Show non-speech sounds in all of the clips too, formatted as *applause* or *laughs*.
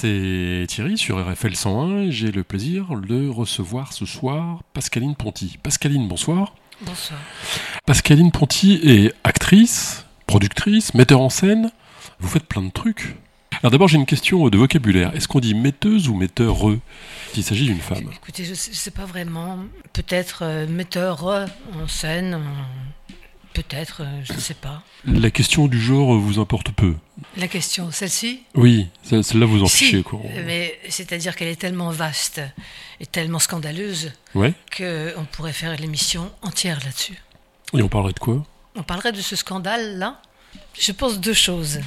C'est Thierry sur RFL 101 et j'ai le plaisir de recevoir ce soir Pascaline Ponty. Pascaline, bonsoir. Bonsoir. Pascaline Ponty est actrice, productrice, metteur en scène. Vous faites plein de trucs. Alors d'abord, j'ai une question de vocabulaire. Est-ce qu'on dit metteuse ou metteureux Il s'agit d'une femme? Écoutez, je ne sais pas vraiment. Peut-être euh, metteur en scène, en- peut-être, euh, je ne sais pas. La question du genre vous importe peu. La question, celle-ci? Oui, ce- celle-là vous en Si, fichez quoi. mais c'est-à-dire qu'elle est tellement vaste et tellement scandaleuse Ouais. qu'on pourrait faire l'émission entière là-dessus. Et on parlerait de quoi? On parlerait de ce scandale-là. Je pense deux choses.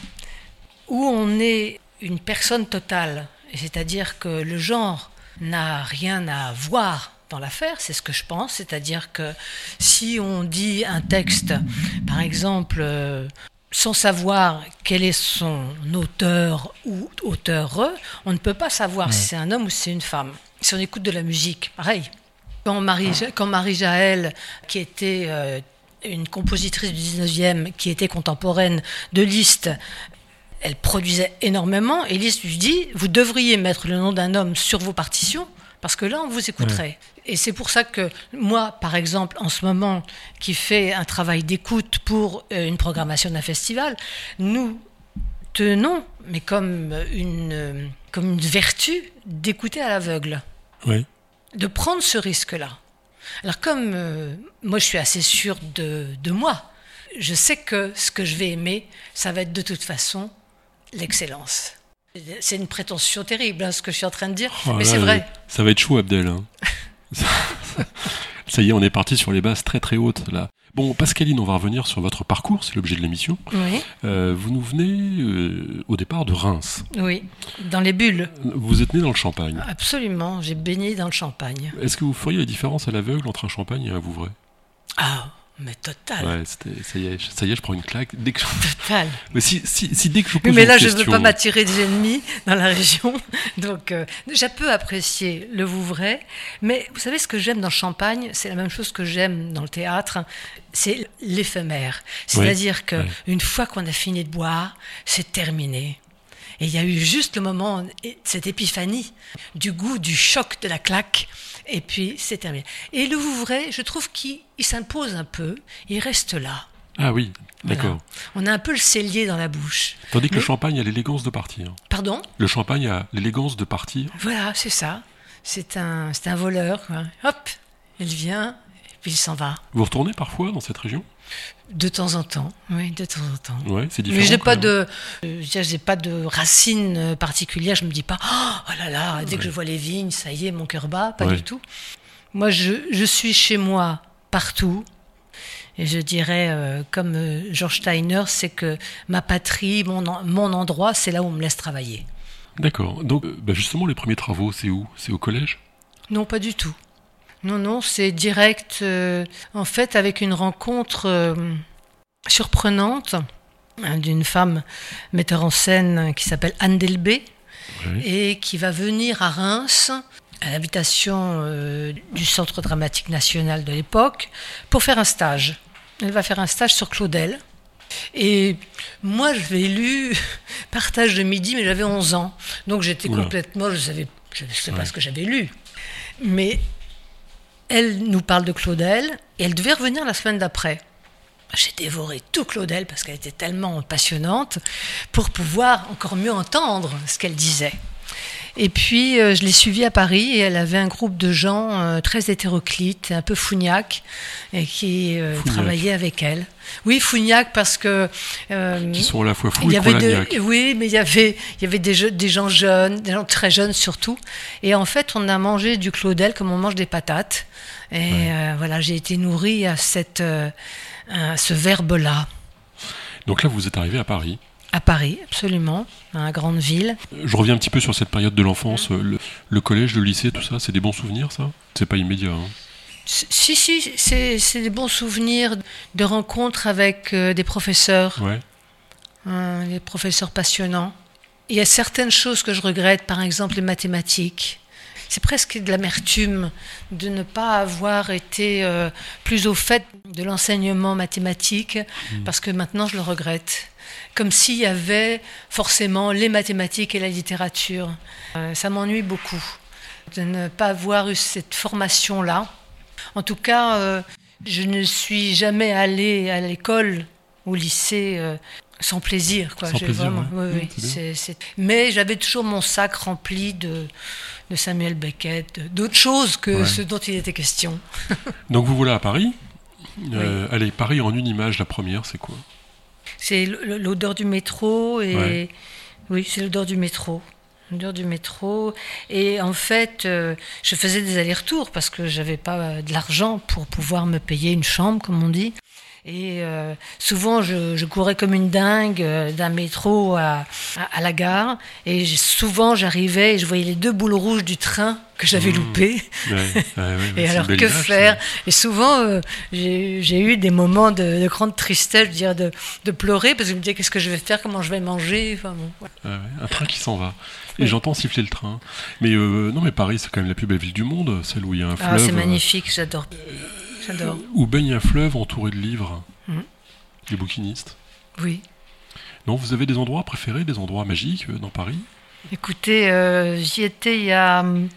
Où on est une personne totale, c'est-à-dire que le genre n'a rien à voir dans l'affaire, c'est ce que je pense. C'est-à-dire que si on dit un texte, par exemple, euh, sans savoir quel est son auteur ou auteur, on ne peut pas savoir si c'est un homme ou si c'est une femme. Si on écoute de la musique, pareil. Quand Marie, quand Marie Jaël, qui était euh, une compositrice du 19e, qui était contemporaine de Liszt, elle produisait énormément, et Liszt lui dit, vous devriez mettre le nom d'un homme sur vos partitions, parce que là, on vous écouterait. Et c'est pour ça que moi, par exemple, en ce moment, qui fais un travail d'écoute pour euh, une programmation d'un festival, nous tenons, mais comme une, euh, comme une vertu, d'écouter à l'aveugle Oui. de prendre ce risque-là. Alors comme euh, moi je suis assez sûre de, de moi, je sais que ce que je vais aimer, ça va être de toute façon l'excellence. C'est une prétention terrible hein, ce que je suis en train de dire, Oh mais c'est vrai. Ça va être chaud, Abdel. hein. *laughs* ça y est, on est parti sur les bases très très hautes là. Bon, Pascaline, on va revenir sur votre parcours, c'est l'objet de l'émission. Oui, Euh, vous nous venez euh, au départ de Reims. oui, dans les bulles, Vous êtes né dans le Champagne. absolument. J'ai baigné dans le champagne. Est-ce que vous feriez la différence à l'aveugle entre un Champagne et un Vouvray? Ah, mais total, Ouais, ça y est, ça y est, je prends une claque. Dès que je- total. *laughs* mais si, si, si dès que je vous Oui, pose mais là, je ne veux pas m'attirer des ennemis dans la région. *laughs* Donc, euh, j'ai peu apprécié le Vouvray. Mais vous savez, ce que j'aime dans Champagne, c'est la même chose que j'aime dans le théâtre, c'est l'éphémère. C'est-à-dire que ouais. une fois qu'on a fini de boire, c'est terminé. Et il y a eu juste le moment, cette épiphanie, du goût, du choc, de la claque. Et puis, c'est terminé. Et le Vouvray, je trouve qu'il il s'impose un peu. Il reste là. Ah oui, Voilà. d'accord. On a un peu le cellier dans la bouche. Tandis que le Champagne a l'élégance de partir. Pardon? Le Champagne a l'élégance de partir. Voilà, c'est ça. C'est un, c'est un voleur. quoi. Hop, il vient, et puis il s'en va. Vous retournez parfois dans cette région? De temps en temps, oui, de temps en temps. Ouais, c'est différent. Mais j'ai pas de, j'ai pas de racines euh, particulières. Je me dis pas, oh là là, dès que je vois les vignes, ça y est, mon cœur bat. Pas Ouais. du tout. Moi, je, je suis chez moi partout. Et je dirais, euh, comme euh, George Steiner, c'est que ma patrie, mon, en- mon endroit, c'est là où on me laisse travailler. D'accord. Donc, euh, bah, justement, les premiers travaux, c'est où? C'est au collège? Non, pas du tout. Non, non, c'est direct, euh, en fait, avec une rencontre euh, surprenante hein, d'une femme metteur en scène qui s'appelle Anne Delbé et qui va venir à Reims à l'invitation euh, du Centre dramatique national de l'époque pour faire un stage. Elle va faire un stage sur Claudel. Et moi, je l'ai lu, *laughs* partage de midi, mais j'avais 11 ans. Donc j'étais complètement, je savais, je ne sais pas ce que j'avais lu. Mais elle nous parle de Claudel et elle devait revenir la semaine d'après. J'ai dévoré tout Claudel parce qu'elle était tellement passionnante pour pouvoir encore mieux entendre ce qu'elle disait. Et puis, euh, je l'ai suivie à Paris et elle avait un groupe de gens euh, très hétéroclites, un peu fougnac, et qui euh, travaillaient avec elle. Oui, fougnac parce que... euh, Qui sont à la fois fous il y et avait Colagnac. de- oui, mais il y avait, il y avait des, gens jeunes, des gens très jeunes surtout. Et en fait, on a mangé du Claudel comme on mange des patates. Et euh, voilà, j'ai été nourrie à, cette, à ce verbe-là. Donc là, vous êtes arrivé à Paris. À Paris, absolument, la grande ville. Euh, Je reviens un petit peu sur cette période de l'enfance, euh, le, le collège, le lycée, tout ça, c'est des bons souvenirs, ça? C'est pas immédiat. hein. Si, si, c'est des bons souvenirs de rencontres avec euh, des professeurs. Ouais. Hein, les professeurs passionnants. Il y a certaines choses que je regrette, par exemple les mathématiques. C'est presque de l'amertume de ne pas avoir été euh, plus au fait de l'enseignement mathématique, parce que maintenant je le regrette. Comme s'il y avait forcément les mathématiques et la littérature. Euh, ça m'ennuie beaucoup de ne pas avoir eu cette formation-là. En tout cas, euh, je ne suis jamais allée à l'école, au lycée, euh, sans plaisir. Quoi. Sans plaisir, vraiment- ouais. oui, oui, Mais j'avais toujours mon sac rempli de, de Samuel Beckett, d'autres choses que Ouais. ce dont il était question. *laughs* Donc vous voilà à Paris. Euh, Allez, Paris en une image, la première, c'est quoi? C'est l'odeur du métro et Ouais. oui, c'est l'odeur du métro. L'odeur du métro. Et en fait, euh, je faisais des allers-retours parce que j'avais pas euh, de l'argent pour pouvoir me payer une chambre, comme on dit. Et euh, souvent, je, je courais comme une dingue euh, d'un métro à, à, à la gare. Et souvent, j'arrivais et je voyais les deux boules rouges du train que j'avais Mmh. loupé. Ouais, ouais, ouais, *laughs* c'est Et alors que image, faire? Et souvent, euh, j'ai eu des moments de, de grande tristesse, je de, de pleurer, parce que je me disais qu'est-ce que je vais faire, comment je vais manger? Enfin, bon, un train qui s'en va. Et j'entends siffler le train. Mais non, mais Paris, c'est quand même la plus belle ville du monde, celle où il y a un Ah, fleuve. c'est magnifique, j'adore. J'adore. Où baigne un fleuve entouré de livres. Mhm. Les bouquinistes. Oui. Non, vous avez des endroits préférés, des endroits magiques euh, dans Paris? Écoutez, euh, j'y étais il y a hum,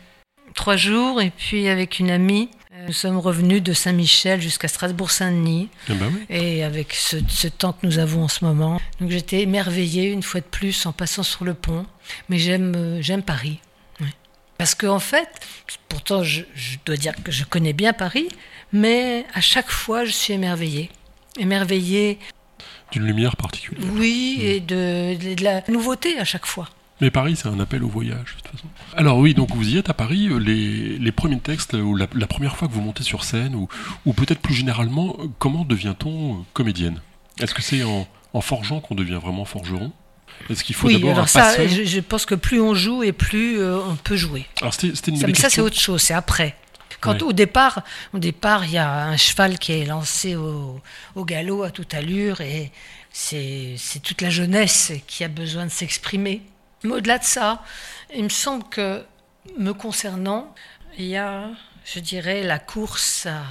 trois jours, et puis avec une amie, euh, nous sommes revenus de Saint-Michel jusqu'à Strasbourg-Saint-Denis. Eh ben oui. Et avec ce, ce temps que nous avons en ce moment. Donc j'étais émerveillée une fois de plus en passant sur le pont. Mais j'aime j'aime Paris. Parce qu'en fait, pourtant je, je dois dire que je connais bien Paris, mais à chaque fois je suis émerveillée. Émerveillée, D'une lumière particulière. oui, et de, la nouveauté à chaque fois. Mais Paris, c'est un appel au voyage, de toute façon. Alors oui, donc vous y êtes à Paris, euh, les, les premiers textes, euh, ou la, la première fois que vous montez sur scène, ou, ou peut-être plus généralement, euh, comment devient-on comédienne? Est-ce que c'est en, en forgeant qu'on devient vraiment forgeron? Est-ce qu'il faut oui, d'abord ça, je, je pense que plus on joue et plus euh, on peut jouer. Alors c'était c'était une Ça, mais ça, c'est autre chose, c'est après. Quand Ouais. au départ, au départ, il y a un cheval qui est lancé au, au galop à toute allure et c'est c'est toute la jeunesse qui a besoin de s'exprimer. Mais au-delà de ça, il me semble que, me concernant, il y a, je dirais, la course à,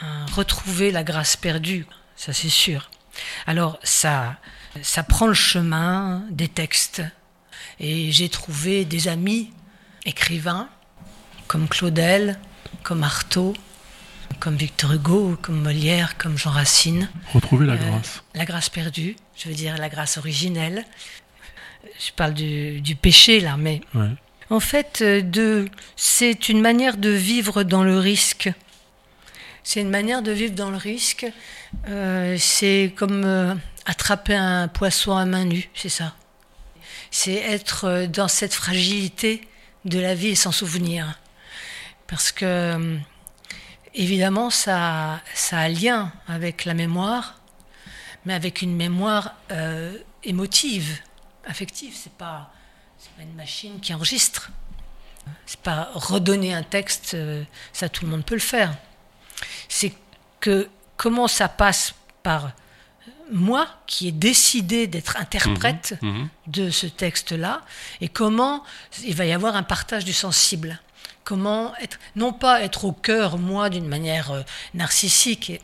à retrouver la grâce perdue. Ça, c'est sûr. Alors, ça, ça prend le chemin des textes. Et j'ai trouvé des amis écrivains comme Claudel, comme Artaud, comme Victor Hugo, comme Molière, comme Jean Racine. Retrouver la Euh, grâce. La grâce perdue, je veux dire la grâce originelle. Je parle du, du péché là, mais Ouais. en fait, euh, de, c'est une manière de vivre dans le risque. C'est une manière de vivre dans le risque. Euh, c'est comme euh, attraper un poisson à main nue, c'est ça. C'est être dans cette fragilité de la vie et s'en souvenir. Parce que, euh, évidemment, ça, ça a lien avec la mémoire, mais avec une mémoire euh, émotive, affective. C'est pas, pas une machine qui enregistre. C'est pas redonner un texte, euh, ça tout le monde peut le faire. C'est que comment ça passe par moi qui ai décidé d'être interprète Mhm. de ce texte-là et comment il va y avoir un partage du sensible. Comment être, non pas être au cœur, moi, d'une manière euh, narcissique. Et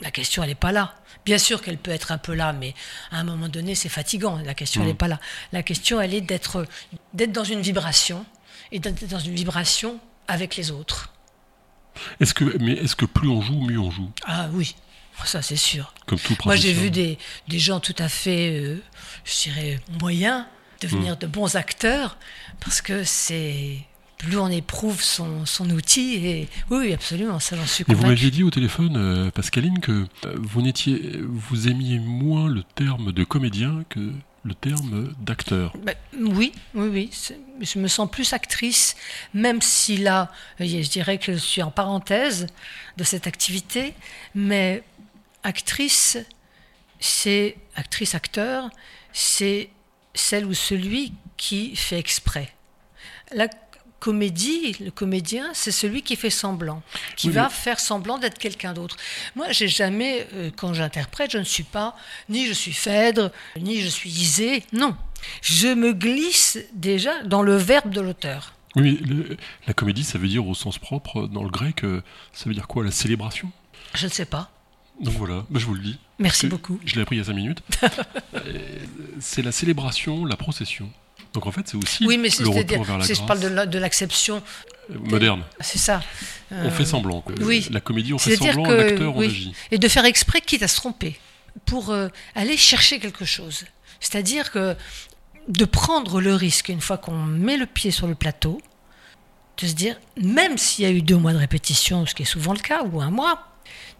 la question, elle n'est pas là. Bien sûr qu'elle peut être un peu là, mais à un moment donné, c'est fatigant. La question, elle n'est pas là. La question, elle est d'être, d'être dans une vibration et d'être dans une vibration avec les autres. Est-ce que, mais est-ce que plus on joue, mieux on joue? Ah oui, ça c'est sûr. Comme tout Moi, j'ai vu des, des gens tout à fait, euh, je dirais, moyens devenir Mm. de bons acteurs parce que c'est. Plus on éprouve son, son outil, et oui, absolument, ça j'en suis Mais vous convaincue. m'aviez dit au téléphone, euh, Pascaline, que euh, vous n'étiez, vous aimiez moins le terme de comédien que le terme d'acteur. Ben, oui, oui, oui. Je me sens plus actrice, même si là, euh, je dirais que je suis en parenthèse de cette activité, mais actrice, c'est actrice-acteur, c'est celle ou celui qui fait exprès. La comédie, le comédien, c'est celui qui fait semblant, qui Oui, va faire semblant d'être quelqu'un d'autre. Moi, j'ai jamais, euh, quand j'interprète, je ne suis pas ni je suis Phèdre, ni je suis Isée. Non, je me glisse déjà dans le verbe de l'auteur. Oui, le- la comédie, ça veut dire au sens propre, dans le grec, euh, ça veut dire quoi La célébration? Je ne sais pas. Donc voilà, bah, je vous le dis. Merci beaucoup. Je l'ai appris il y a 5 minutes. *laughs* Euh, c'est la célébration, la procession. Donc en fait, c'est aussi Oui, mais le retour vers la grâce je parle de la- de l'acception, euh, moderne. c'est ça. On Euh, fait semblant. quoi. oui. La comédie, on fait C'est-à-dire semblant, que- l'acteur, on oui. agit. et de faire exprès, quitte à se tromper, pour euh, aller chercher quelque chose. C'est-à-dire que de prendre le risque, une fois qu'on met le pied sur le plateau, de se dire, même s'il y a eu deux mois de répétition, ce qui est souvent le cas, ou un mois,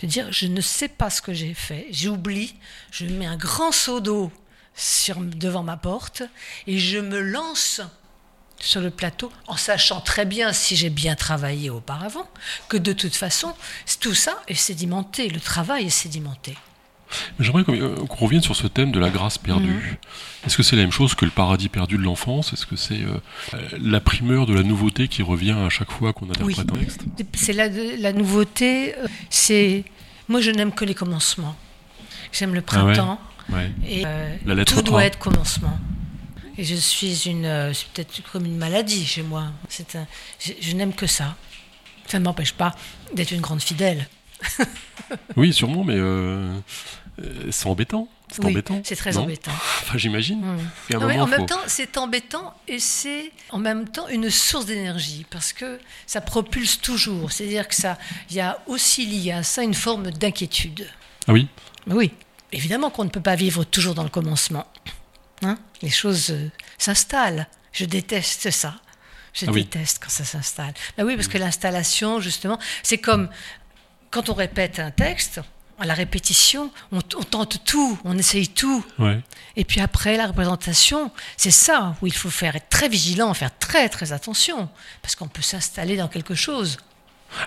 de dire, je ne sais pas ce que j'ai fait, j'oublie, je mets un grand seau d'eau sur, devant ma porte, et je me lance sur le plateau, en sachant très bien, si j'ai bien travaillé auparavant, que de toute façon, tout ça est sédimenté, le travail est sédimenté. J'aimerais qu'on euh, qu'on revienne sur ce thème de la grâce perdue. Mhm. Est-ce que c'est la même chose que le paradis perdu de l'enfance? Est-ce que c'est euh, la primeur de la nouveauté qui revient à chaque fois qu'on interprète un texte C'est la, la nouveauté, euh, c'est... Moi, je n'aime que les commencements. J'aime le Ah ouais. Printemps, Ouais. et euh, La lettre tout doit être commencement. Et je suis une... euh, c'est peut-être comme une maladie chez moi. C'est un, je, je n'aime que ça. Ça ne m'empêche pas d'être une grande fidèle. *laughs* Oui, sûrement, mais euh, euh, c'est embêtant. C'est Oui, embêtant. c'est très non embêtant. *laughs* Enfin, j'imagine. Mm. Et Non, moment, en même faut- temps, c'est embêtant et c'est en même temps une source d'énergie parce que ça propulse toujours. C'est-à-dire que ça, il y a aussi lié à ça une forme d'inquiétude. Ah oui? Oui, évidemment qu'on ne peut pas vivre toujours dans le commencement. Hein Les choses euh, s'installent. Je déteste ça. Je Ah oui. déteste quand ça s'installe. Ben oui, parce que l'installation, justement, c'est comme quand on répète un texte, à la répétition, on, on tente tout, on essaye tout. Ouais. Et puis après, la représentation, c'est ça où il faut faire être très vigilant, faire très très attention, parce qu'on peut s'installer dans quelque chose.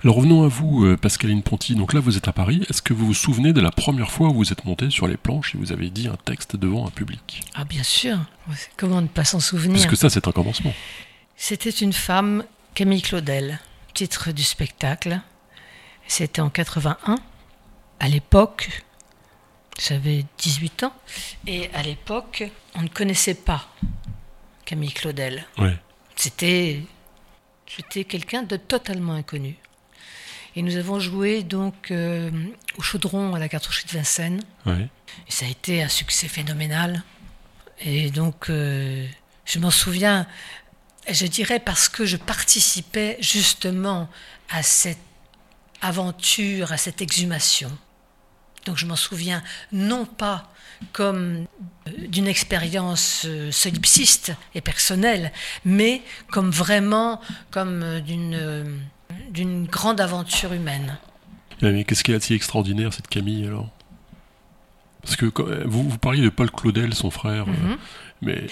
Alors revenons à vous, euh, Pascaline Ponty. Donc là, vous êtes à Paris. Est-ce que vous vous souvenez de la première fois où vous êtes monté sur les planches et vous avez dit un texte devant un public? Ah bien sûr, comment ne pas s'en souvenir? Parce que ça, c'est un commencement. C'était une femme, Camille Claudel, titre du spectacle. C'était en 81. À l'époque, j'avais 18 ans, et à l'époque, on ne connaissait pas Camille Claudel. Ouais. C'était, c'était quelqu'un de totalement inconnu. Et nous avons joué donc euh, au Chaudron à la cartoucherie de Vincennes. Ouais. Et ça a été un succès phénoménal. Et donc, euh, je m'en souviens, je dirais parce que je participais justement à cette aventure, à cette exhumation. Donc je m'en souviens non pas comme euh, d'une expérience solipsiste et personnelle, mais comme vraiment comme d'une d'une grande aventure humaine. Mais qu'est-ce a de si extraordinaire, cette Camille, alors? Parce que quand- euh, vous, vous parliez de Paul Claudel, son frère, euh, Mhm. mais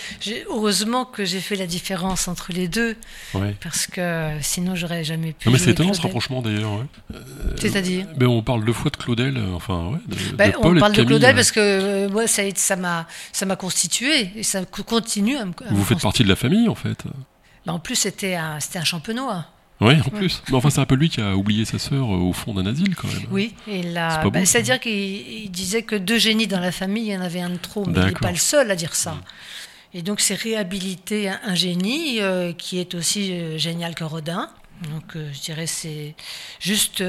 Heureusement que j'ai fait la différence entre les deux, ouais. parce que sinon j'aurais jamais pu. Non, mais c'est étonnant ce rapprochement d'ailleurs. ouais. C'est-à-dire? Ben, on parle deux fois de Claudel, euh, enfin, ouais, de, de Ben, Paul On et parle de Claudel euh. parce que euh, moi, ça m'a ça constitué et ça co- continue à me. Vous faites partie de la famille, en fait. Ben, en plus, c'était un, un champenois. Oui, en plus. Mais enfin, c'est un peu lui qui a oublié sa sœur euh, au fond d'un asile, quand même. Oui, ben, beau, ça. c'est-à-dire qu'il il disait que deux génies dans la famille, il y en avait un de trop, mais il n'est. Mm. pas le seul à dire ça. Et donc, c'est réhabiliter un, un génie euh, qui est aussi euh, génial que Rodin. Donc, euh, je dirais, c'est juste,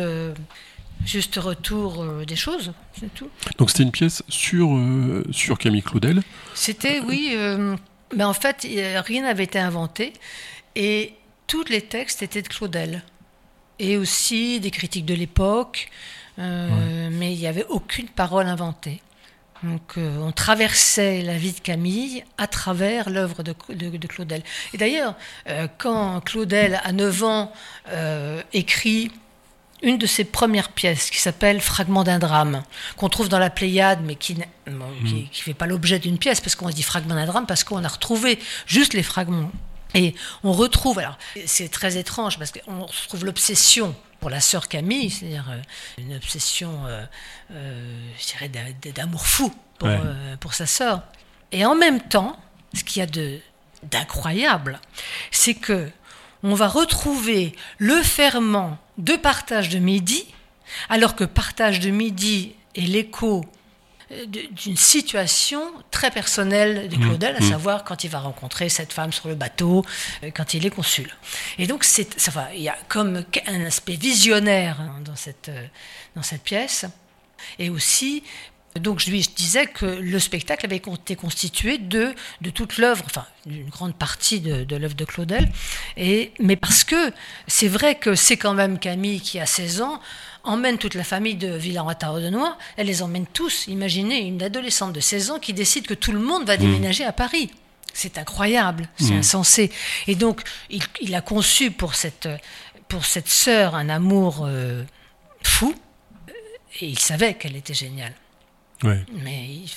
juste retour des choses, c'est tout. Donc c'était une pièce sur, euh, sur Camille Claudel. C'était, oui, euh, mais en fait, a- rien n'avait été inventé et tous les textes étaient de Claudel. Et aussi des critiques de l'époque, euh, mais il n'y avait aucune parole inventée. Donc euh, on traversait la vie de Camille à travers l'œuvre de, de- de Claudel. Et d'ailleurs, euh, quand Claudel, à 9 ans, écrit une de ses premières pièces qui s'appelle Fragment d'un drame, qu'on trouve dans la Pléiade, mais qui ne bon, qui- qui fait pas l'objet d'une pièce, parce qu'on dit Fragment d'un drame, parce qu'on a retrouvé juste les fragments. Et on retrouve, alors c'est très étrange, parce qu'on retrouve l'obsession pour la sœur Camille, c'est-à-dire euh, une obsession, euh, euh, je dirais, d'amour fou pour, Ouais. euh, pour sa sœur. Et en même temps, ce qu'il y a de d'incroyable, c'est que on va retrouver le ferment de partage de midi, alors que partage de midi est l'écho d'une situation très personnelle de Claudel, à mmh. savoir quand il va rencontrer cette femme sur le bateau, euh, quand il est consul. Et donc, c'est, ça va, il y a comme un aspect visionnaire hein, dans cette, euh, dans cette pièce. Et aussi, donc je lui disais que le spectacle avait été constitué de, de toute l'œuvre, enfin d'une grande partie de, de l'œuvre de Claudel. Et, mais parce que c'est vrai que c'est quand même Camille qui a 16 ans, emmène toute la famille de Villarata-Rodenois, elle les emmène tous. Imaginez une adolescente de 16 ans qui décide que tout le monde va déménager à Paris. C'est incroyable, c'est Mmh. insensé. Et donc, il, il a conçu pour cette, pour cette sœur un amour euh, fou, et il savait qu'elle était géniale. Ouais. Mais il-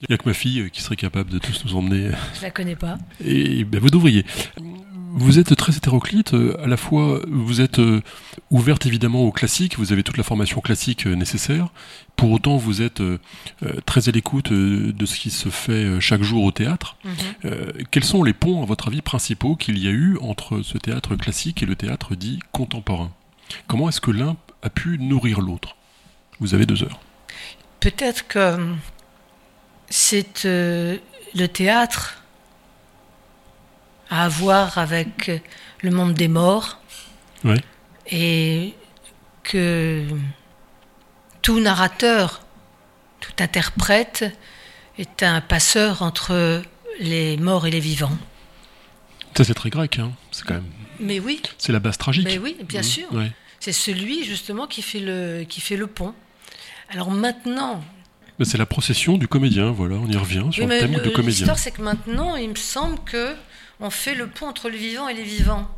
Il n'y a que ma fille euh, qui serait capable de tous nous emmener. je la connais pas. Et ben, vous devriez. Vous êtes très hétéroclite, euh, à la fois vous êtes euh, ouverte évidemment au classique, vous avez toute la formation classique euh, nécessaire, pour autant vous êtes très à l'écoute de ce qui se fait chaque jour au théâtre. Mhm. Euh, quels sont les ponts, à votre avis, principaux qu'il y a eu entre ce théâtre classique et le théâtre dit contemporain? Comment est-ce que l'un a pu nourrir l'autre? Vous avez deux heures. Peut-être que c'est euh, le théâtre à voir avec le monde des morts Ouais. et que tout narrateur, tout interprète est un passeur entre les morts et les vivants. Ça c'est très grec, hein. c'est quand même, Mais oui, c'est la base tragique. mais oui, bien Mhm. sûr. C'est celui justement qui fait le, qui fait le pont. Alors maintenant, c'est la procession du comédien, voilà, on y revient sur Oui, le thème le- de comédien. L'histoire, c'est que maintenant, il me semble que on fait le pont entre le vivant et les vivants,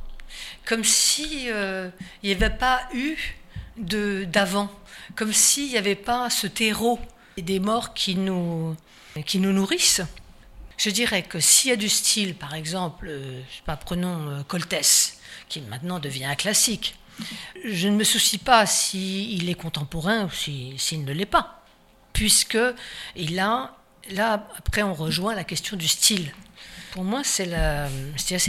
comme si euh, il n'y avait pas eu d'avant, comme s'il n'y avait pas ce terreau des morts qui nous qui nous nourrissent. Je dirais que s'il y a du style, par exemple, euh, je pas, prenons euh, Coltès, qui maintenant devient un classique. Je ne me soucie pas s'il est contemporain ou si- s'il ne l'est pas, puisque il a là, après, on rejoint la question du style. Pour moi, c'est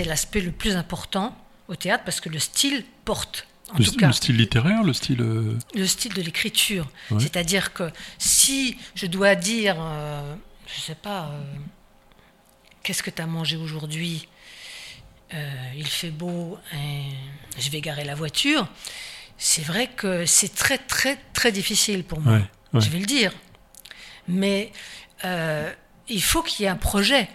l'aspect le plus important au théâtre parce que le style porte. En Le, tout cas, le style littéraire, le style. euh, le style de l'écriture. Ouais. C'est-à-dire que si je dois dire, euh, je sais pas, euh, qu'est-ce que tu as mangé aujourd'hui Il fait beau, et je vais garer la voiture. C'est vrai que c'est très très très difficile pour moi. Ouais, ouais. Je vais le dire. Mais il faut qu'il y ait un projet.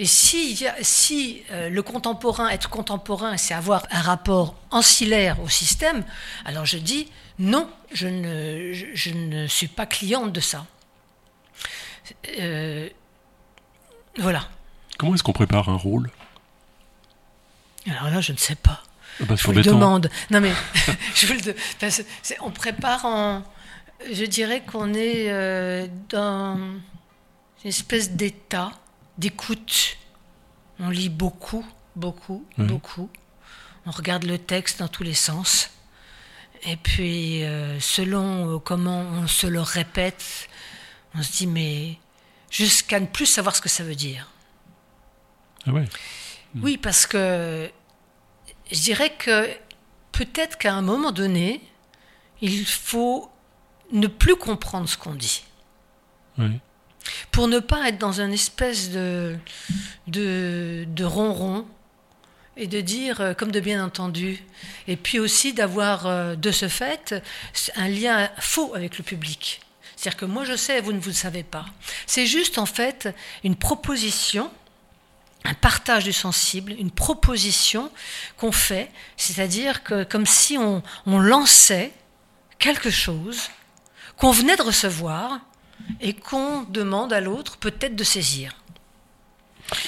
Et si, euh, le contemporain, être contemporain, c'est avoir un rapport ancillaire au système, alors je dis non, je ne, je, je ne suis pas cliente de ça. Euh, voilà. Comment est-ce qu'on prépare un rôle? Alors là, je ne sais pas. Ah bah, Je vous le demande. Non mais, *laughs* *laughs* je vous le parce on prépare en. Je dirais qu'on est euh, dans une espèce d'état d'écoute. On lit beaucoup, beaucoup, Ouais. beaucoup. On regarde le texte dans tous les sens. Et puis, euh, selon euh, comment on se le répète, on se dit, mais jusqu'à ne plus savoir ce que ça veut dire. Ah ouais. Oui, parce que je dirais que peut-être qu'à un moment donné, il faut ne plus comprendre ce qu'on dit. ouais. Pour ne pas être dans une espèce de, de, ronron et de dire euh, comme de bien entendu. Et puis aussi d'avoir euh, de ce fait un lien faux avec le public. C'est-à-dire que moi je sais, vous ne vous le savez pas. C'est juste en fait une proposition un partage du sensible, une proposition qu'on fait, c'est-à-dire que comme si on lançait quelque chose qu'on venait de recevoir et qu'on demande à l'autre peut-être de saisir.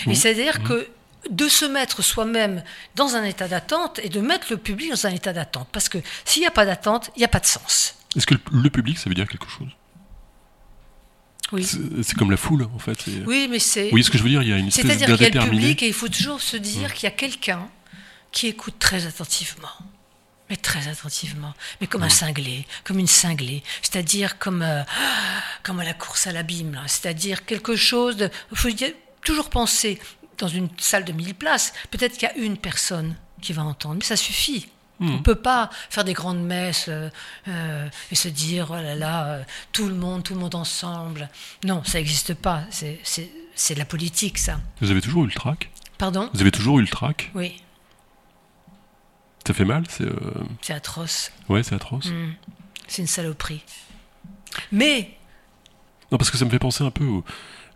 Et c'est-à-dire que de se mettre soi-même dans un état d'attente et de mettre le public dans un état d'attente. Parce que s'il n'y a pas d'attente, il n'y a pas de sens. Est-ce que le, public, ça veut dire quelque chose? Oui, C'est comme la foule, en fait. oui mais c'est... Oui, ce que je veux dire, il y a une espèce C'est-à-dire qu'il y a le public et il faut toujours se dire qu'il y a quelqu'un qui écoute très attentivement. Mais très attentivement. Mais comme un cinglé, comme une cinglée. C'est-à-dire comme, euh, comme à la course à l'abîme. là. C'est-à-dire quelque chose de... Il faut toujours penser, dans une salle de 1000 places, peut-être qu'il y a une personne qui va entendre. Mais ça suffit. On ne peut pas faire des grandes messes euh, euh, et se dire, oh là là, euh, tout le monde, tout le monde ensemble. Non, ça n'existe pas. C'est- C'est c'est de la politique, ça. Vous avez toujours eu le trac? Pardon? Vous avez toujours eu le trac? Oui, Ça fait mal c'est, euh, c'est atroce. Ouais, c'est atroce. Mm. C'est une saloperie. Mais Non, parce que ça me fait penser un peu au-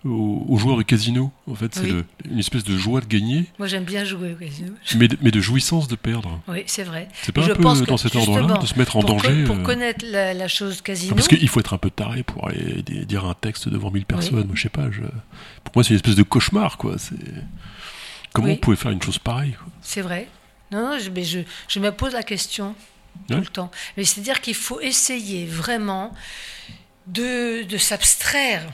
au- aux, joueurs de casino. En fait, c'est Oui. une espèce de joie de gagner, moi j'aime bien jouer au casino. mais de, mais de jouissance de perdre. Oui, c'est vrai. C'est pas Et un je peu pense dans cet ordre-là de se mettre en pour, danger pour euh, connaître la, la chose casino, Parce qu'il faut être un peu taré pour aller di- dire un texte devant 1000 personnes. Moi, je sais pas. Je... Pour moi, c'est une espèce de cauchemar, quoi. Comment Oui. vous pouvez faire une chose pareille c'est vrai. Non, non, je, mais je, je me pose la question tout Ouais. le temps. Mais c'est-à-dire qu'il faut essayer vraiment de, de s'abstraire.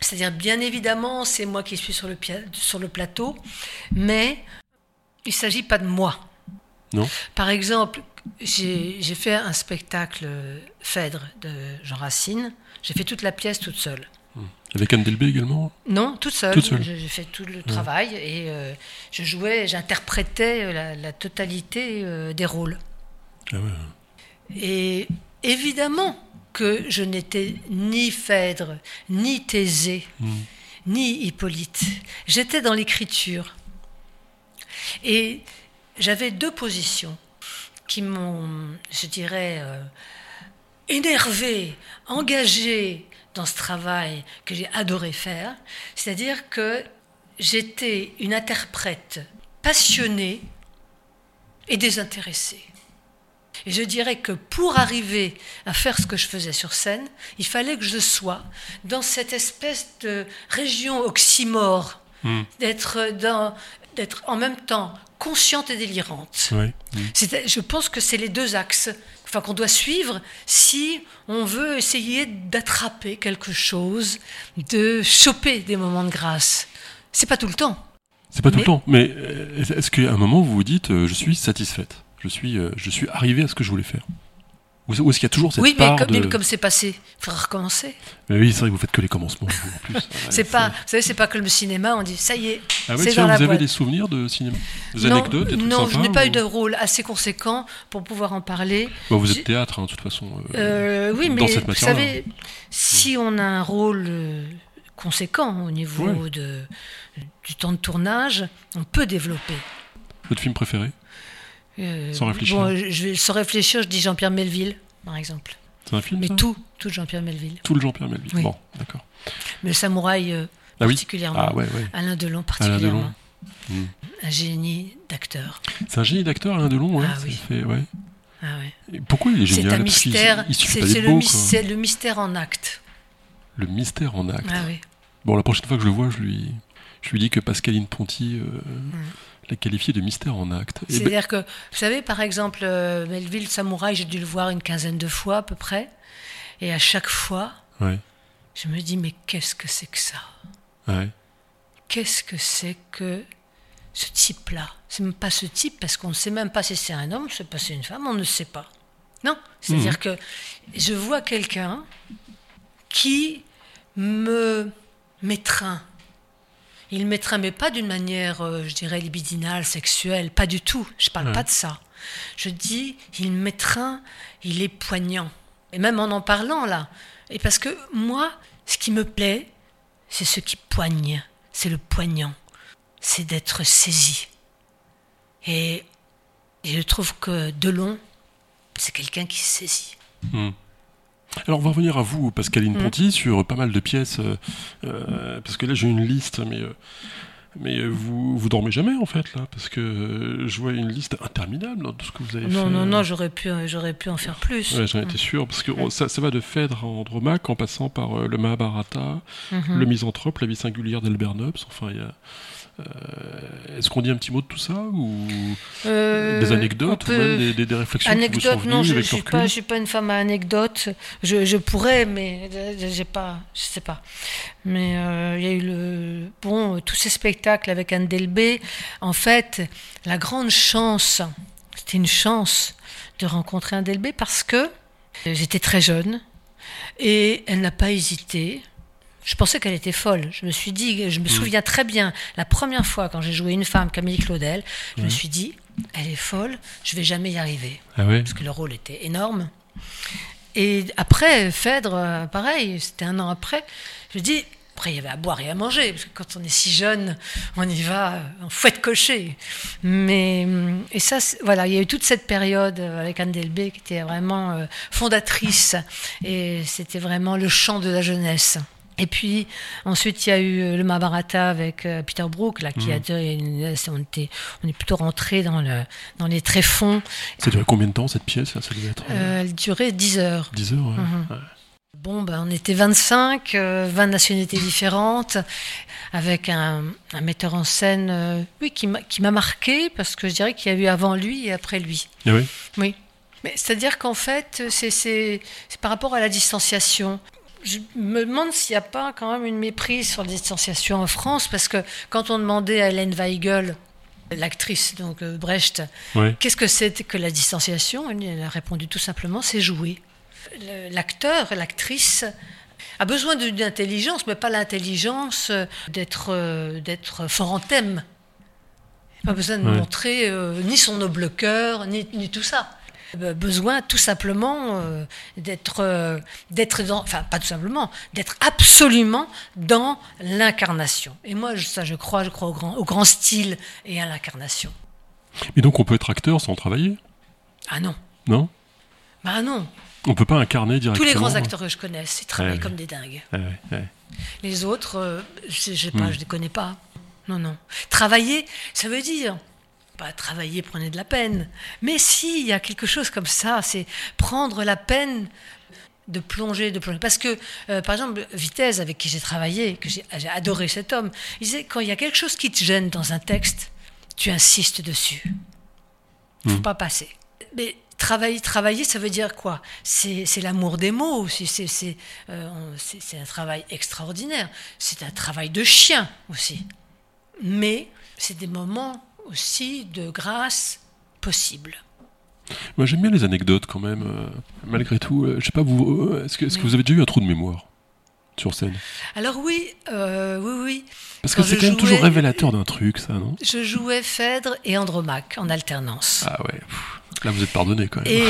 C'est-à-dire, bien évidemment, c'est moi qui suis sur le, pia- sur le plateau, mais il ne s'agit pas de moi. Non. Par exemple, j'ai j'ai fait un spectacle euh, Phèdre de Jean Racine. J'ai fait toute la pièce toute seule. Avec Anne Delbé également. Non, toute seule. Toute seule. J'ai fait tout le travail et euh, je jouais, j'interprétais la, la totalité euh, des rôles. Ah ouais. Et évidemment que je n'étais ni Phèdre, ni Thésée, Mm. ni Hippolyte. J'étais dans l'écriture. Et j'avais deux positions qui m'ont, je dirais, euh, énervé, engagé dans ce travail que j'ai adoré faire. C'est-à-dire que j'étais une interprète passionnée et désintéressée. Et je dirais que pour arriver à faire ce que je faisais sur scène, il fallait que je sois dans cette espèce de région oxymore, Mm. d'être dans, d'être en même temps consciente et délirante. Mm. C'est- Je pense que c'est les deux axes enfin, qu'on doit suivre si on veut essayer d'attraper quelque chose, de choper des moments de grâce. C'est pas tout le temps. C'est pas tout le temps. Mais euh, est-ce qu'à un moment vous vous dites, euh, je suis satisfaite, je suis, euh, je suis arrivé à ce que je voulais faire? Ou, est-ce qu'il y a toujours cette oui, mais part comme, de... mais comme c'est passé, il faudra recommencer. Mais oui, c'est vrai que vous faites que les commencements. vous, en plus. *laughs* C'est pas, vous savez, c'est pas comme le cinéma, on dit ça y est, Ah ouais, c'est dans vous la avez boîte. des souvenirs de cinéma Des non, anecdotes des trucs non, je n'ai pas ou- eu de rôle assez conséquent pour pouvoir en parler. Bah, vous êtes théâtre, hein, de toute façon. euh, Euh, oui, dans mais cette vous savez, si on a un rôle euh, conséquent au niveau Ouais. de, du temps de tournage, on peut développer. Votre film préféré? Euh, Sans réfléchir. Bon, je, je- sans réfléchir, je dis Jean-Pierre Melville, par exemple. C'est un film Mais ça tout, tout Jean-Pierre Melville. Tout le Jean-Pierre Melville. Oui. Bon, d'accord. Mais le samouraï euh, Ah oui particulièrement. Ah ouais, ouais. Alain Delon Alain particulièrement. Delon. Mm. Un génie d'acteur. C'est un génie d'acteur, Alain Delon, ouais. Ah oui. fait- ouais. Ah ouais. Et pourquoi il est C'est génial? Un mystère. C'est pas c'est d'être le, beau, mys- quoi. c'est le mystère en acte. Le mystère en acte. Ah oui. Bon, la prochaine fois que je le vois, je lui, je lui dis que Pascaline Ponty euh, l'a qualifié de mystère en acte. Ben, C'est-à-dire que, vous savez, par exemple, euh, Melville Samouraï, j'ai dû le voir une quinzaine de fois à peu près. Et à chaque fois, ouais, je me dis, mais qu'est-ce que c'est que ça? Ouais. Qu'est-ce que c'est que ce type-là? C'est même pas ce type, parce qu'on ne sait même pas si c'est un homme, si c'est pas si c'est une femme, on ne sait pas. Non, c'est-à-dire Mhm. que je vois quelqu'un qui me m'étreint. Il m'étreint, mais pas d'une manière, euh, je dirais, libidinale, sexuelle, pas du tout. Je parle pas de ça. Je dis, il m'étreint, il est poignant. Et même en en parlant, là. Et parce que moi, ce qui me plaît, c'est ce qui poigne, c'est le poignant, c'est d'être saisi. Et, et je trouve que Delon, c'est quelqu'un qui saisit. Hmm. Alors, on va revenir à vous, Pascaline Mm. Ponty, sur pas mal de pièces. euh, euh, parce que là, j'ai une liste, mais, euh, mais vous, vous dormez jamais, en fait, là. Parce que je vois une liste interminable de ce que vous avez fait. Non, non, non, j'aurais pu, j'aurais pu en faire plus. Ouais, j'en étais sûr, parce que oh, ça, ça va de Phèdre à Andromaque en passant par le Mahabharata, Mhm. le Misanthrope, la vie singulière d'Albert Nobbs. Enfin, il y a. euh, Est-ce qu'on dit un petit mot de tout ça ou Euh, des anecdotes ou même des, des- des réflexions qui vous sont Anecdote, venues non, je ne suis pas, je suis pas une femme à anecdote. Je, je pourrais, mais euh, j'ai pas, je sais pas. Mais euh, il y a eu le, bon, tous ces spectacles avec Anne Delbé. En fait, la grande chance, c'était une chance de rencontrer Anne Delbé parce que j'étais très jeune et elle n'a pas hésité. Je pensais qu'elle était folle. Je me suis dit, je me souviens très bien, la première fois quand j'ai joué une femme, Camille Claudel, je me suis dit, elle est folle, je vais jamais y arriver Ah parce que le rôle était énorme. Et après, Phèdre, euh, pareil, c'était un an après, je dis, Après, il y avait à boire et à manger, parce que quand on est si jeune, on y va en fouette cocher. Mais, et ça, voilà, il y a eu toute cette période avec Anne Delbé qui était vraiment euh, fondatrice, et c'était vraiment le chant de la jeunesse. Et puis ensuite il y a eu euh, le Mahabharata avec euh, Peter Brook là qui a mhm. on était on est plutôt rentré dans le dans les tréfonds. Ça durait combien de temps cette pièce ça Elle durait 10 heures. 10 heures. Mhm. ouais. Bon, ben, on était 25, 20 euh, nationalités différentes, avec un, metteur en scène euh, oui, qui m'a marqué, parce que je dirais qu'il y a eu avant lui et après lui. Ah oui? Oui. C'est-à-dire qu'en fait, c'est par rapport à la distanciation. Je me demande s'il n'y a pas quand même une méprise sur la distanciation en France, parce que quand on demandait à Hélène Weigel, l'actrice, donc euh, Brecht, qu'est-ce que c'est que la distanciation Elle a répondu tout simplement, c'est jouer l'acteur, l'actrice a besoin d'une intelligence, mais pas l'intelligence d'être euh, d'être fort en thème. Pas besoin de montrer euh, ni son noble cœur, ni, tout ça. Besoin tout simplement euh, d'être, d'être dans, enfin pas tout simplement, d'être absolument dans l'incarnation. Et moi, ça, je crois, je crois au grand, au grand style et à l'incarnation. Et donc, on peut être acteur sans travailler? Ah non. Non? Bah non. On peut pas incarner directement. Tous les grands acteurs que je connais, ils travaillent comme des dingues. les autres, euh, je, ne sais pas, hmm. je les connais pas. Non, non. Travailler, ça veut dire pas travailler, prenez de la peine. Mais si, il y a quelque chose comme ça, c'est prendre la peine de plonger, de plonger. Parce que, euh, par exemple, Vitesse, avec qui j'ai travaillé, que j'ai adoré cet homme, il disait quand il y a quelque chose qui te gêne dans un texte, tu insistes dessus. Il faut hmm. pas passer. Mais Travailler, travailler, ça veut dire quoi? C'est l'amour des mots. Euh, c'est un travail extraordinaire. C'est un travail de chien aussi. Mais c'est des moments aussi de grâce possible. Moi, j'aime bien les anecdotes quand même. Euh, malgré tout, euh, je sais pas vous, est-ce que, vous avez déjà eu un trou de mémoire sur scène? Alors oui, oui, oui. Parce que c'est quand même toujours révélateur d'un truc, ça, non? Je jouais Phèdre et Andromaque en alternance. Ah ouais. Là, vous êtes pardonné quand même. Et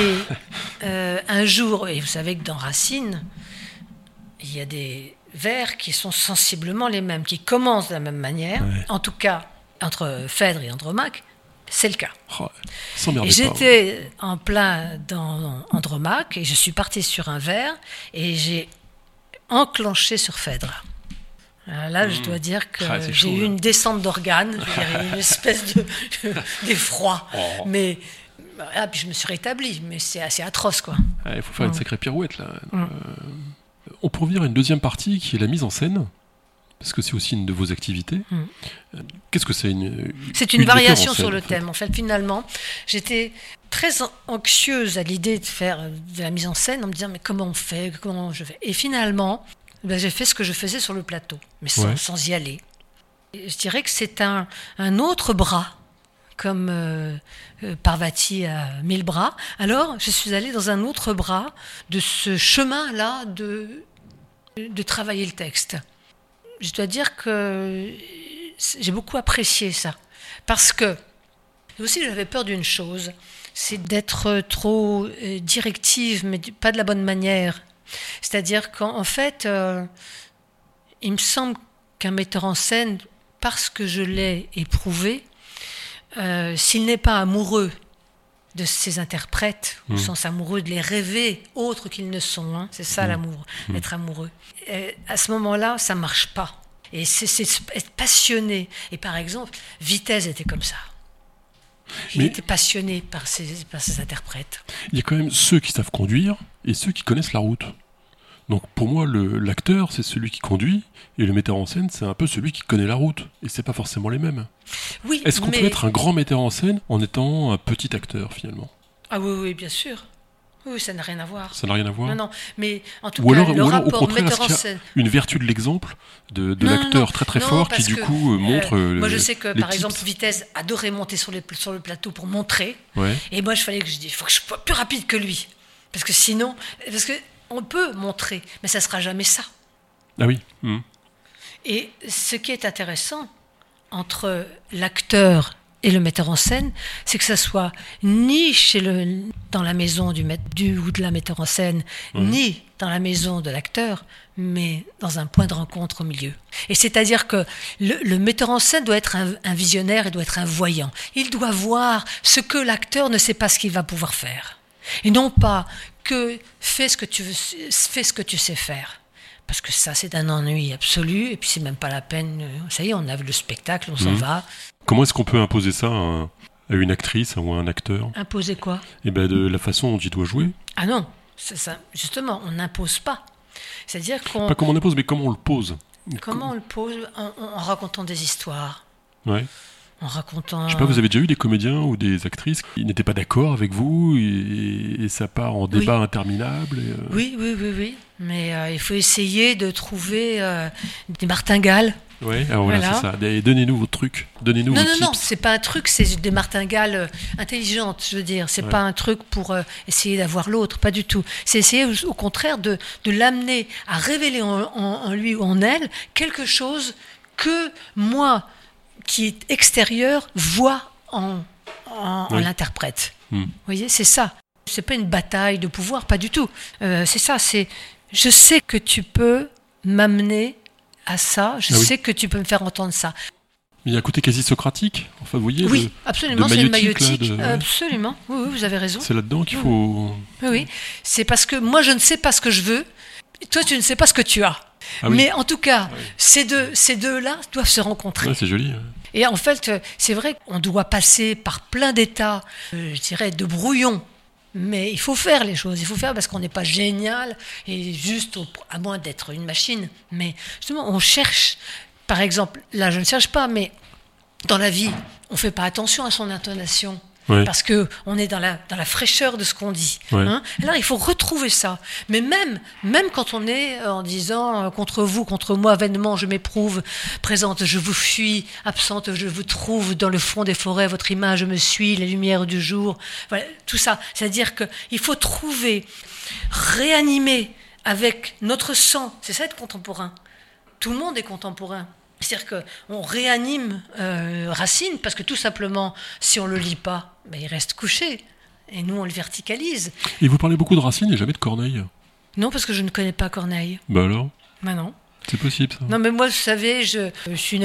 *laughs* euh, un jour, et vous savez que dans Racine, il y a des vers qui sont sensiblement les mêmes, qui commencent de la même manière. En tout cas, entre Phèdre et Andromaque, c'est le cas. Oh, j'étais en plein dans Andromaque et je suis parti sur un vers et j'ai enclenché sur Phèdre. là, je hmm. dois dire que ah, j'ai eu une descente d'organes, *laughs* une espèce d'effroi. De, oh. Mais ah, puis je me suis rétabli, mais c'est assez atroce, quoi. Il faut faire une sacrée pirouette, là. Euh, on pourrait venir à une deuxième partie qui est la mise en scène, parce que c'est aussi une de vos activités. Mm. Euh, qu'est-ce que c'est une, C'est une, variation sur le thème. En fait, finalement, j'étais très anxieuse à l'idée de faire de la mise en scène, en me disant mais comment on fait, comment je fais? Et finalement, ben, j'ai fait ce que je faisais sur le plateau, mais sans, y aller. je dirais que c'est un, un autre bras comme euh, euh, Parvati a mille bras. Alors, je suis allée dans un autre bras de ce chemin-là de, de travailler le texte. Je dois dire que j'ai beaucoup apprécié ça. Parce que, aussi, j'avais peur d'une chose, c'est d'être trop euh, directive, mais pas de la bonne manière. C'est-à-dire qu'en fait, il me semble qu'un metteur en scène, parce que je l'ai éprouvé, euh, s'il n'est pas amoureux de ses interprètes, au hmm. sens amoureux de les rêver autres qu'ils ne sont, hein, c'est ça hmm. l'amour, hmm. être amoureux. à ce moment-là, ça marche pas. Et c'est être passionné. Et par exemple, Vitesse était comme ça. Il était passionné par ses, par ses interprètes. Il y a quand même ceux qui savent conduire et ceux qui connaissent la route. Donc pour moi, l'acteur, c'est celui qui conduit, et le metteur en scène, c'est un peu celui qui connaît la route. Et c'est pas forcément les mêmes. Oui, Est-ce qu'on peut être un grand metteur en scène en étant un petit acteur finalement? Ah oui, oui, bien sûr. Oui, ça n'a rien à voir. Ça n'a rien à voir. Non, non. Mais en tout ou cas, alors, le ou alors, rapport au contraire, en scène. une vertu de l'exemple de, de l'acteur très très fort qui du coup euh, montre. Euh, moi, je sais que par exemple, Vitesse adorait monter sur, les, sur le plateau pour montrer. Ouais. Et moi, je fallait que je dise, il faut que je sois plus rapide que lui, parce que sinon, parce que on peut montrer, mais ça ne sera jamais ça. Ah oui. Hmm. Et ce qui est intéressant entre l'acteur et le metteur en scène, c'est que ça soit ni chez le, dans la maison du, du ou de la metteur en scène, ni dans la maison de l'acteur, mais dans un point de rencontre au milieu. Et c'est-à-dire que le, metteur en scène doit être un, visionnaire et doit être un voyant. Il doit voir ce que l'acteur ne sait pas ce qu'il va pouvoir faire. Et non pas que fais ce que tu, veux, fais ce que tu sais faire. Parce que ça, c'est un ennui absolu, et puis c'est même pas la peine. Euh, ça y est, on a vu le spectacle, on s'en mhm. va. Comment est-ce qu'on peut imposer ça à, une actrice ou à un acteur? Imposer quoi? Eh ben de la façon dont il doit jouer. Ah non, c'est ça. Justement, on n'impose pas. C'est-à-dire qu'on. Pas comment on impose, mais comment on le pose? Comment on le pose en, racontant des histoires? Ouais. En racontant. Je sais pas, vous avez déjà eu des comédiens ou des actrices qui n'étaient pas d'accord avec vous et, ça part en débat interminable. Euh, oui, oui, oui, oui. Mais euh, il faut essayer de trouver euh, des martingales oui, alors voilà, c'est ça. Donnez-nous vos trucs. Donnez-nous non, vos non, non, c'est pas un truc, c'est des martingales intelligentes, je veux dire. C'est pas un truc pour essayer d'avoir l'autre, pas du tout. C'est essayer, au contraire, de, de l'amener à révéler en, lui ou en elle quelque chose que moi, qui est extérieur, vois en, en, l'interprète. Hmm. Vous voyez, c'est ça. C'est pas une bataille de pouvoir, pas du tout. Euh, c'est ça, c'est je sais que tu peux m'amener à ça. Je ah sais que tu peux me faire entendre ça. Il y a un côté quasi socratique, enfin vous voyez. Oui, absolument, c'est une maïotique. Absolument, oui, vous avez raison. C'est là-dedans qu'il faut. Oui, oui. c'est parce que moi je ne sais pas ce que je veux, toi tu ne sais pas ce que tu as. Ah Mais en tout cas, ces deux, ces deux-là doivent se rencontrer. c'est joli. Et en fait, c'est vrai qu'on doit passer par plein d'états, euh, je dirais, de brouillon mais il faut faire les choses, il faut faire parce qu'on n'est pas génial et juste à moins d'être une machine. Mais justement, on cherche, par exemple, là je ne cherche pas, mais dans la vie, on ne fait pas attention à son intonation. Parce que on est dans la, dans la fraîcheur de ce qu'on dit. Hein. Alors il faut retrouver ça. Mais même, même quand on est en disant euh, contre vous, contre moi, vainement je m'éprouve, présente, je vous fuis, absente, je vous trouve dans le fond des forêts, votre image me suit, les lumières du jour, voilà, tout ça. C'est-à-dire qu'il faut trouver, réanimer avec notre sang. C'est ça être contemporain. Tout le monde est contemporain. C'est-à-dire qu'on réanime euh, Racine parce que tout simplement, si on ne le lit pas, ben, il reste couché. Et nous, on le verticalise. Et vous parlez beaucoup de Racine et jamais de Corneille Non, parce que je ne connais pas Corneille. Bah alors? Bah non. C'est possible ça. Non mais moi vous savez, je, suis une,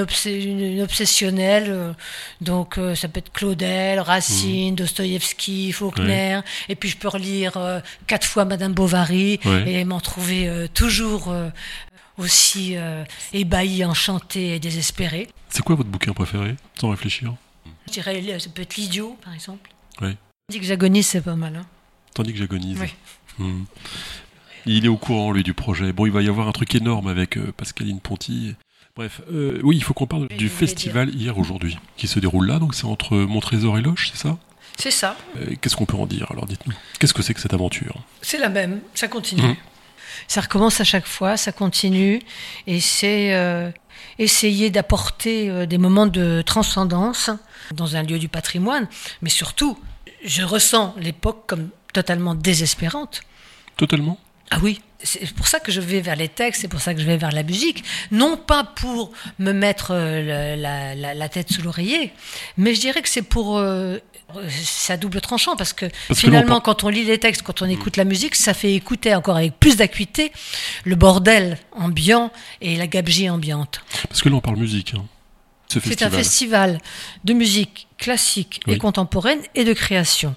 obsessionnelle, euh, donc euh, ça peut être Claudel, Racine, mmh. Dostoïevski, Faulkner, et puis je peux relire quatre fois Madame Bovary et m'en trouver toujours aussi euh, ébahi, enchanté et désespéré. C'est quoi votre bouquin préféré, sans réfléchir Je dirais, ça peut être L'idiot, par exemple. Oui. Tandis que j'agonise, c'est pas mal. Hein. Tandis que j'agonise. Oui. Hmm. Il est au courant, lui, du projet. Bon, il va y avoir un truc énorme avec euh, Pascaline Ponty. Bref, euh, oui, il faut qu'on parle du festival hier aujourd'hui, qui se déroule là. Donc c'est entre Montrésor et Loche, c'est ça? C'est ça. Qu'est-ce qu'on peut en dire? Alors dites-nous. Qu'est-ce que c'est que cette aventure? C'est la même, ça continue. Mmh ça recommence à chaque fois, ça continue, et c'est euh, essayer d'apporter euh, des moments de transcendance dans un lieu du patrimoine, mais surtout, je ressens l'époque comme totalement désespérante. Totalement ah oui, c'est pour ça que je vais vers les textes, c'est pour ça que je vais vers la musique. Non pas pour me mettre euh, la, tête sous l'oreiller, mais je dirais que c'est pour c'est à double tranchant parce que finalement, quand on lit les textes, quand on écoute la musique, ça fait écouter encore avec plus d'acuité le bordel ambiant et la gabegie ambiante. Parce que là, on parle musique. Hein. C'est un festival de musique classique et contemporaine et de création.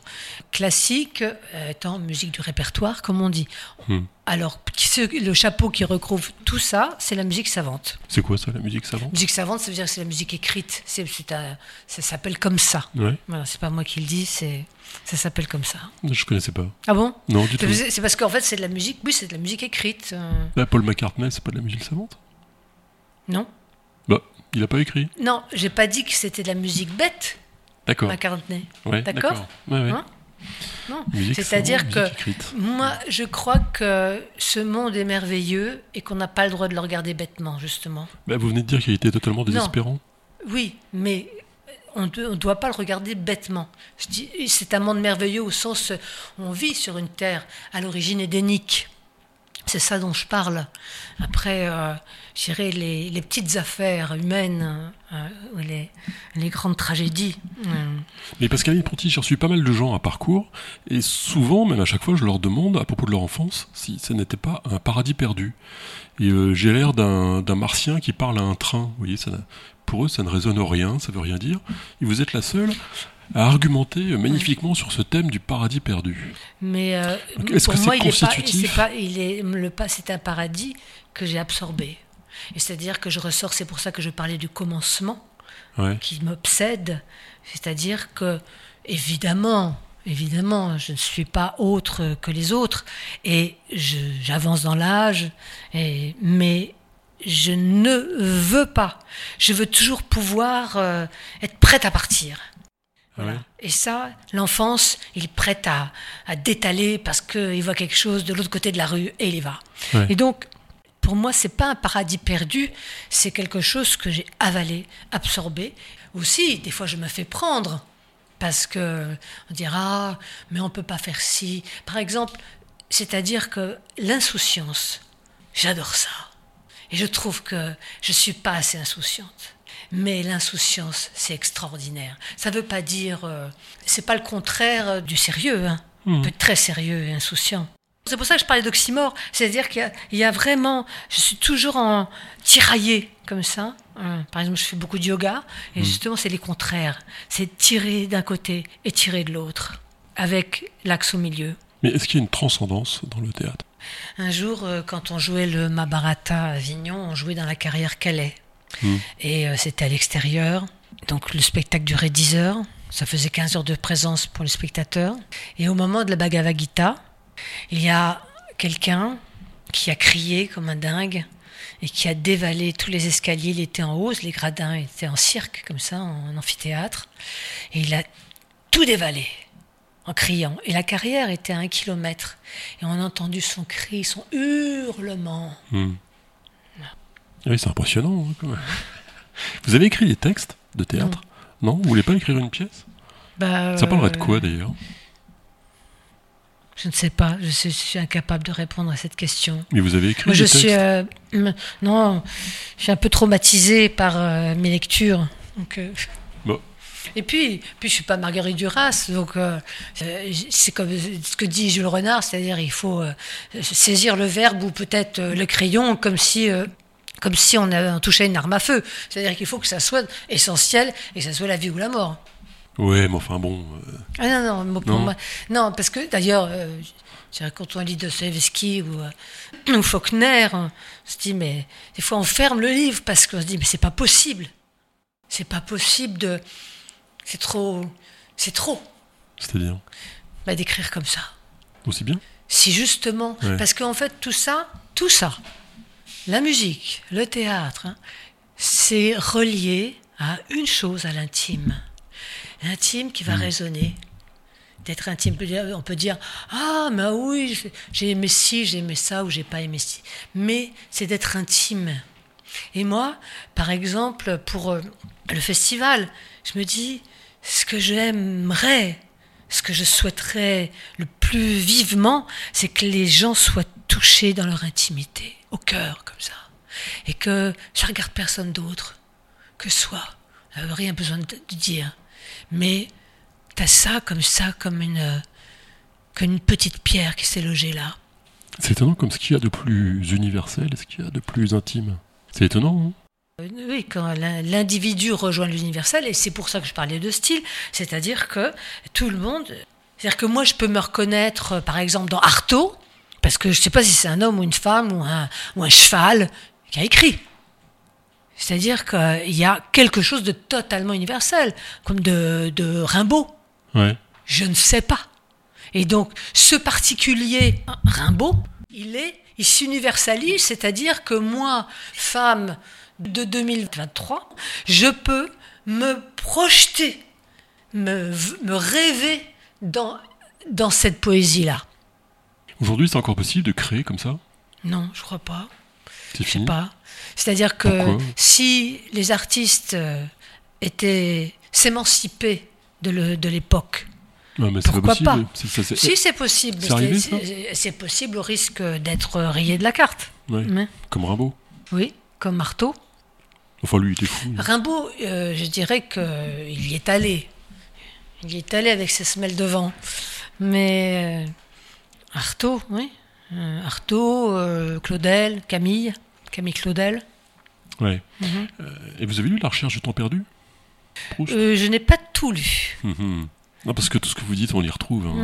Classique euh, étant musique du répertoire, comme on dit. Hmm. Alors, le chapeau qui recouvre tout ça, c'est la musique savante. C'est quoi ça, la musique savante? Musique savante, ça veut dire que c'est la musique écrite. C'est, ça s'appelle comme ça. Ouais. Voilà, c'est pas moi qui le dis, c'est, ça s'appelle comme ça. Je connaissais pas. Ah bon? Non, du tout. C'est parce qu'en fait, c'est de la musique, oui, c'est de la musique écrite. Euh. Bah, Paul McCartney, c'est pas de la musique savante? Non. Il n'a pas écrit Non, j'ai pas dit que c'était de la musique bête. D'accord. McCartney. Ouais, d'accord. Ouais, ouais. Hein non. C'est-à-dire que moi, je crois que ce monde est merveilleux et qu'on n'a pas le droit de le regarder bêtement, justement. Bah, vous venez de dire qu'il était totalement désespérant. Oui, mais on ne doit pas le regarder bêtement. C'est un monde merveilleux au sens où on vit sur une terre à l'origine édénique. C'est ça dont je parle. Après, euh, je dirais les, petites affaires humaines, euh, les, grandes tragédies. euh, Mais Pascaline Ponty, j'ai reçu pas mal de gens à parcours, et souvent, même à chaque fois, je leur demande à propos de leur enfance si ce n'était pas un paradis perdu. Et euh, j'ai l'air d'un martien qui parle à un train. Vous voyez, pour eux, ça ne résonne rien, ça veut rien dire. Et vous êtes la seule à argumenter euh, magnifiquement sur ce thème du paradis perdu. Mais euh, est-ce que c'est moi, il est pas, constitutif il est le pas, c'est un paradis que j'ai absorbé. C'est-à-dire que je ressors. C'est pour ça que je parlais du commencement Ouais. qui m'obsède. C'est-à-dire que, évidemment, évidemment, je ne suis pas autre que les autres, et j'avance dans l'âge, mais je ne veux pas. Je veux toujours pouvoir euh, être prête à partir. Ah. Et ça, l'enfance, il est prêt à, à détaler parce qu'il voit quelque chose de l'autre côté de la rue et il y va. Ouais. Et donc, pour moi, c'est pas un paradis perdu, c'est quelque chose que j'ai avalé, absorbé. Aussi, des fois, je me fais prendre parce que on dira, mais on peut pas faire ci. Par exemple, c'est-à-dire que l'insouciance, j'adore ça. Et je trouve que je suis pas assez insouciante. Mais l'insouciance, c'est extraordinaire. Ça veut pas dire, euh, c'est pas le contraire euh, du sérieux. Hein. On peut être très sérieux et insouciant. C'est pour ça que je parlais d'oxymore. C'est-à-dire qu'il y a- il y, a vraiment, je suis toujours en tiraillé comme ça. Hein. Par exemple, je fais beaucoup de yoga et justement, c'est les contraires. C'est tirer d'un côté et tirer de l'autre, avec l'axe au milieu. Mais est-ce qu'il y a une transcendance dans le théâtre? Un jour, euh, quand on jouait le Mabarata à Avignon, on jouait dans la carrière Calais. Mm. Et euh, c'était à l'extérieur. Donc le spectacle durait 10 heures. Ça faisait 15 heures de présence pour les spectateurs. Et au moment de la Bhagavad Gita, il y a quelqu'un qui a crié comme un dingue et qui a dévalé tous les escaliers. Il était en hausse, les gradins étaient en cirque, comme ça, en amphithéâtre. Et il a tout dévalé en criant. Et la carrière était à un kilomètre. Et on a entendu son cri, son hurlement. Hmm. Oui, c'est impressionnant. hein, quand même. *laughs* Vous avez écrit des textes de théâtre? Non, Vous voulez pas écrire une pièce? Bah, Ça parlerait de euh, quoi d'ailleurs? Je ne sais pas. Je suis, je suis incapable de répondre à cette question. Mais vous avez écrit Moi, des textes suis. euh, non, je suis un peu traumatisée par euh, mes lectures. Donc, euh, Bon. Et puis, puis je suis pas Marguerite Duras, donc euh, euh, c'est comme ce que dit Jules Renard, c'est-à-dire il faut euh, saisir le verbe ou peut-être euh, le crayon comme si, euh, comme si on, avait, on touchait une arme à feu. C'est-à-dire qu'il faut que ça soit essentiel et que ça soit la vie ou la mort. Ouais, mais enfin bon. euh, Ah non, non, Non. moi- non, parce que d'ailleurs, euh, quand on lit Dostoevsky ou, euh, ou Faulkner, on se dit, mais des fois on ferme le livre parce qu'on se dit, mais c'est pas possible. C'est pas possible de. C'est trop. C'est trop C'est-à-dire? Bah, d'écrire comme ça. Aussi bien? Si justement. Ouais. Parce qu'en fait, tout ça, tout ça, la musique, le théâtre, hein, c'est relié à une chose, à l'intime. L'intime qui va résonner. D'être intime, on peut dire- Ah, mais oui, j'ai- j'ai aimé ci, j'ai aimé ça, ou j'ai pas aimé ci. Mais c'est d'être intime. Et moi, par exemple, pour euh, le festival, je me dis ce que j'aimerais, ce que je souhaiterais le plus vivement, c'est que les gens soient touchés dans leur intimité, au cœur, comme ça. Et que je regarde personne d'autre que soi. Euh, rien besoin de, dire. Mais t'as ça comme ça, comme une, euh, comme une petite pierre qui s'est logée là. C'est étonnant comme ce qu'il y a de plus universel et ce qu'il y a de plus intime. C'est étonnant, hein? Oui, quand l'in- l'individu rejoint l'universel, et c'est pour ça que je parlais de style, c'est-à-dire que tout le monde, c'est-à-dire que moi je peux me reconnaître, euh, par exemple, dans Artaud, parce que je ne sais pas si c'est un homme ou une femme ou un, ou un cheval qui a écrit. C'est-à-dire qu'il y a quelque chose de totalement universel, comme de, de Rimbaud. Ouais. Je ne sais pas. Et donc, ce particulier Rimbaud, il est, il s'universalise, c'est-à-dire que moi, femme de 2023, je peux me projeter, me, me rêver dans, dans cette poésie-là. Aujourd'hui, c'est encore possible de créer comme ça? Non, je crois pas. C'est Je sais pas. C'est-à-dire que Pourquoi? si les artistes euh, étaient s'émancipaient de l'époque, Non, mais pas Pourquoi possible. pas? Ça, Si c'est possible, C'est possible au risque d'être rayé de la carte. Ouais, Mais- Comme Rimbaud. oui, comme marteau. Enfin, lui, il était fou. Rimbaud, euh, je dirais qu'il y est allé. Il y est allé avec ses semelles de vent. Mais euh, Artaud, oui. Euh, Artaud, euh, Claudel, Camille, Camille Claudel. Ouais. Mhm. Euh, et vous avez lu La recherche du temps perdu? Je n'ai pas tout lu. Mhm. Non, parce que tout ce que vous dites, on y retrouve. hein.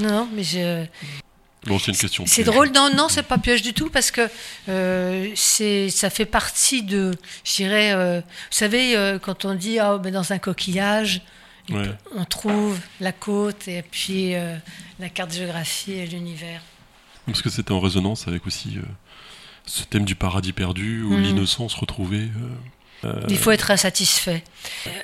Mhm. Non, mais je... C'est une question. c'est piège. drôle. Non, non, c'est pas piège du tout parce que euh, c'est, ça fait partie de, je dirais, euh, vous savez, euh, quand on dit ah, ben, dans un coquillage, Ouais. on trouve la côte et puis la carte géographie et l'univers. Parce que c'était en résonance avec aussi ce thème du paradis perdu où Mhm. l'innocence retrouvée. Il faut être insatisfait.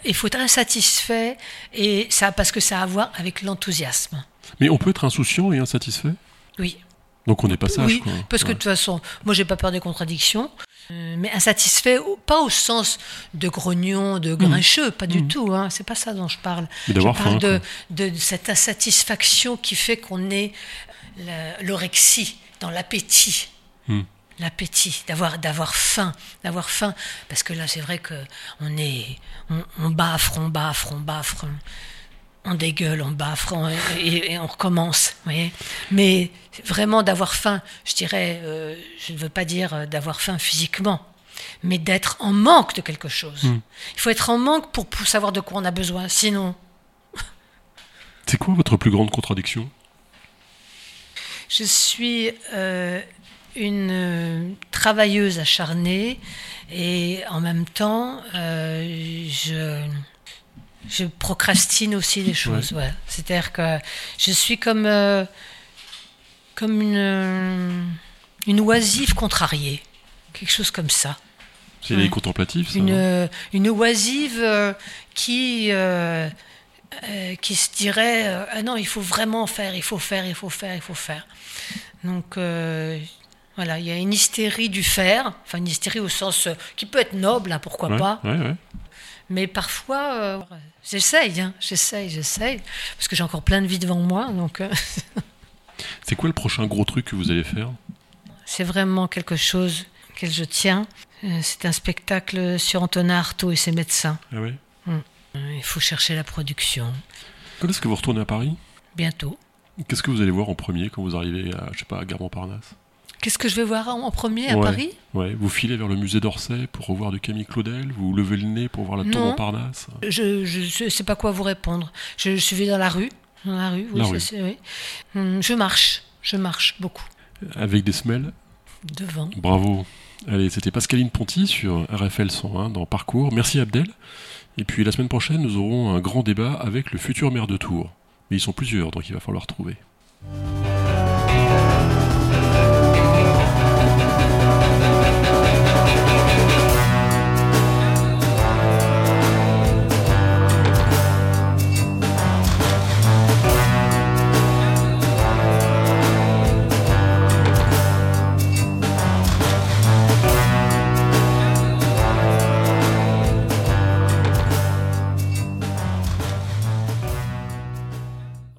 Il faut être insatisfait et ça parce que ça a à voir avec l'enthousiasme. Mais on peut être insouciant et insatisfait? Oui. Donc on n'est pas sage, oui, quoi. parce que de toute façon, moi j'ai pas peur des contradictions, euh, mais insatisfait, pas au sens de grognon, de grincheux, pas du Mhm. tout. Hein, c'est pas ça dont je parle. Mais d'avoir je parle faim, de, cette insatisfaction qui fait qu'on est l'orexie, dans l'appétit. Hmm. L'appétit, d'avoir d'avoir faim, d'avoir faim, parce que là c'est vrai que on est, on, on baffre, on baffre, on dégueule, on baffre, on- et, et on recommence, voyez. Mais vraiment d'avoir faim, je dirais, euh, je ne veux pas dire euh, d'avoir faim physiquement, mais d'être en manque de quelque chose. Hmm. Il faut être en manque pour, pour savoir de quoi on a besoin, sinon *laughs* C'est quoi votre plus grande contradiction? Je suis euh, une euh, travailleuse acharnée et en même temps, je, je procrastine aussi des choses. ouais. C'est-à-dire que je suis comme, euh, comme une, euh, une oisive contrariée, quelque chose comme ça. C'est Ouais. les contemplatifs, ça Une, euh, une oisive euh, qui, euh, qui se dirait Ah non, il faut vraiment faire, il faut faire, il faut faire, il faut faire. Donc voilà, il y a une hystérie du faire, enfin une hystérie au sens qui peut être noble, hein, pourquoi pas. Mais parfois euh, j'essaye, hein, j'essaye, j'essaye, parce que j'ai encore plein de vie devant moi, donc euh, *laughs* C'est quoi le prochain gros truc que vous allez faire? C'est vraiment quelque chose auquel je tiens. Euh, C'est un spectacle sur Antonin Artaud et ses médecins. Ah ouais Euh, Il faut chercher la production. Quand est-ce que vous retournez à Paris? Bientôt. Qu'est-ce que vous allez voir en premier quand vous arrivez à, je sais pas, à Gare Montparnasse Qu'est-ce que je vais voir en premier à Ouais. Paris? Ouais, vous filez vers le musée d'Orsay pour revoir de Camille Claudel, vous levez le nez pour voir la tour. Montparnasse. Je ne sais pas quoi vous répondre. Je, je vais dans la rue. Dans la rue, oui, La ça, rue. c'est- oui. Hum, Je marche. Je marche beaucoup. Avec des semelles? Devant. Bravo. Allez, c'était Pascaline Ponty sur RFL 101 dans Parcours. Merci Abdel. Et puis la semaine prochaine, nous aurons un grand débat avec le futur maire de Tours. Mais ils sont plusieurs, donc il va falloir trouver.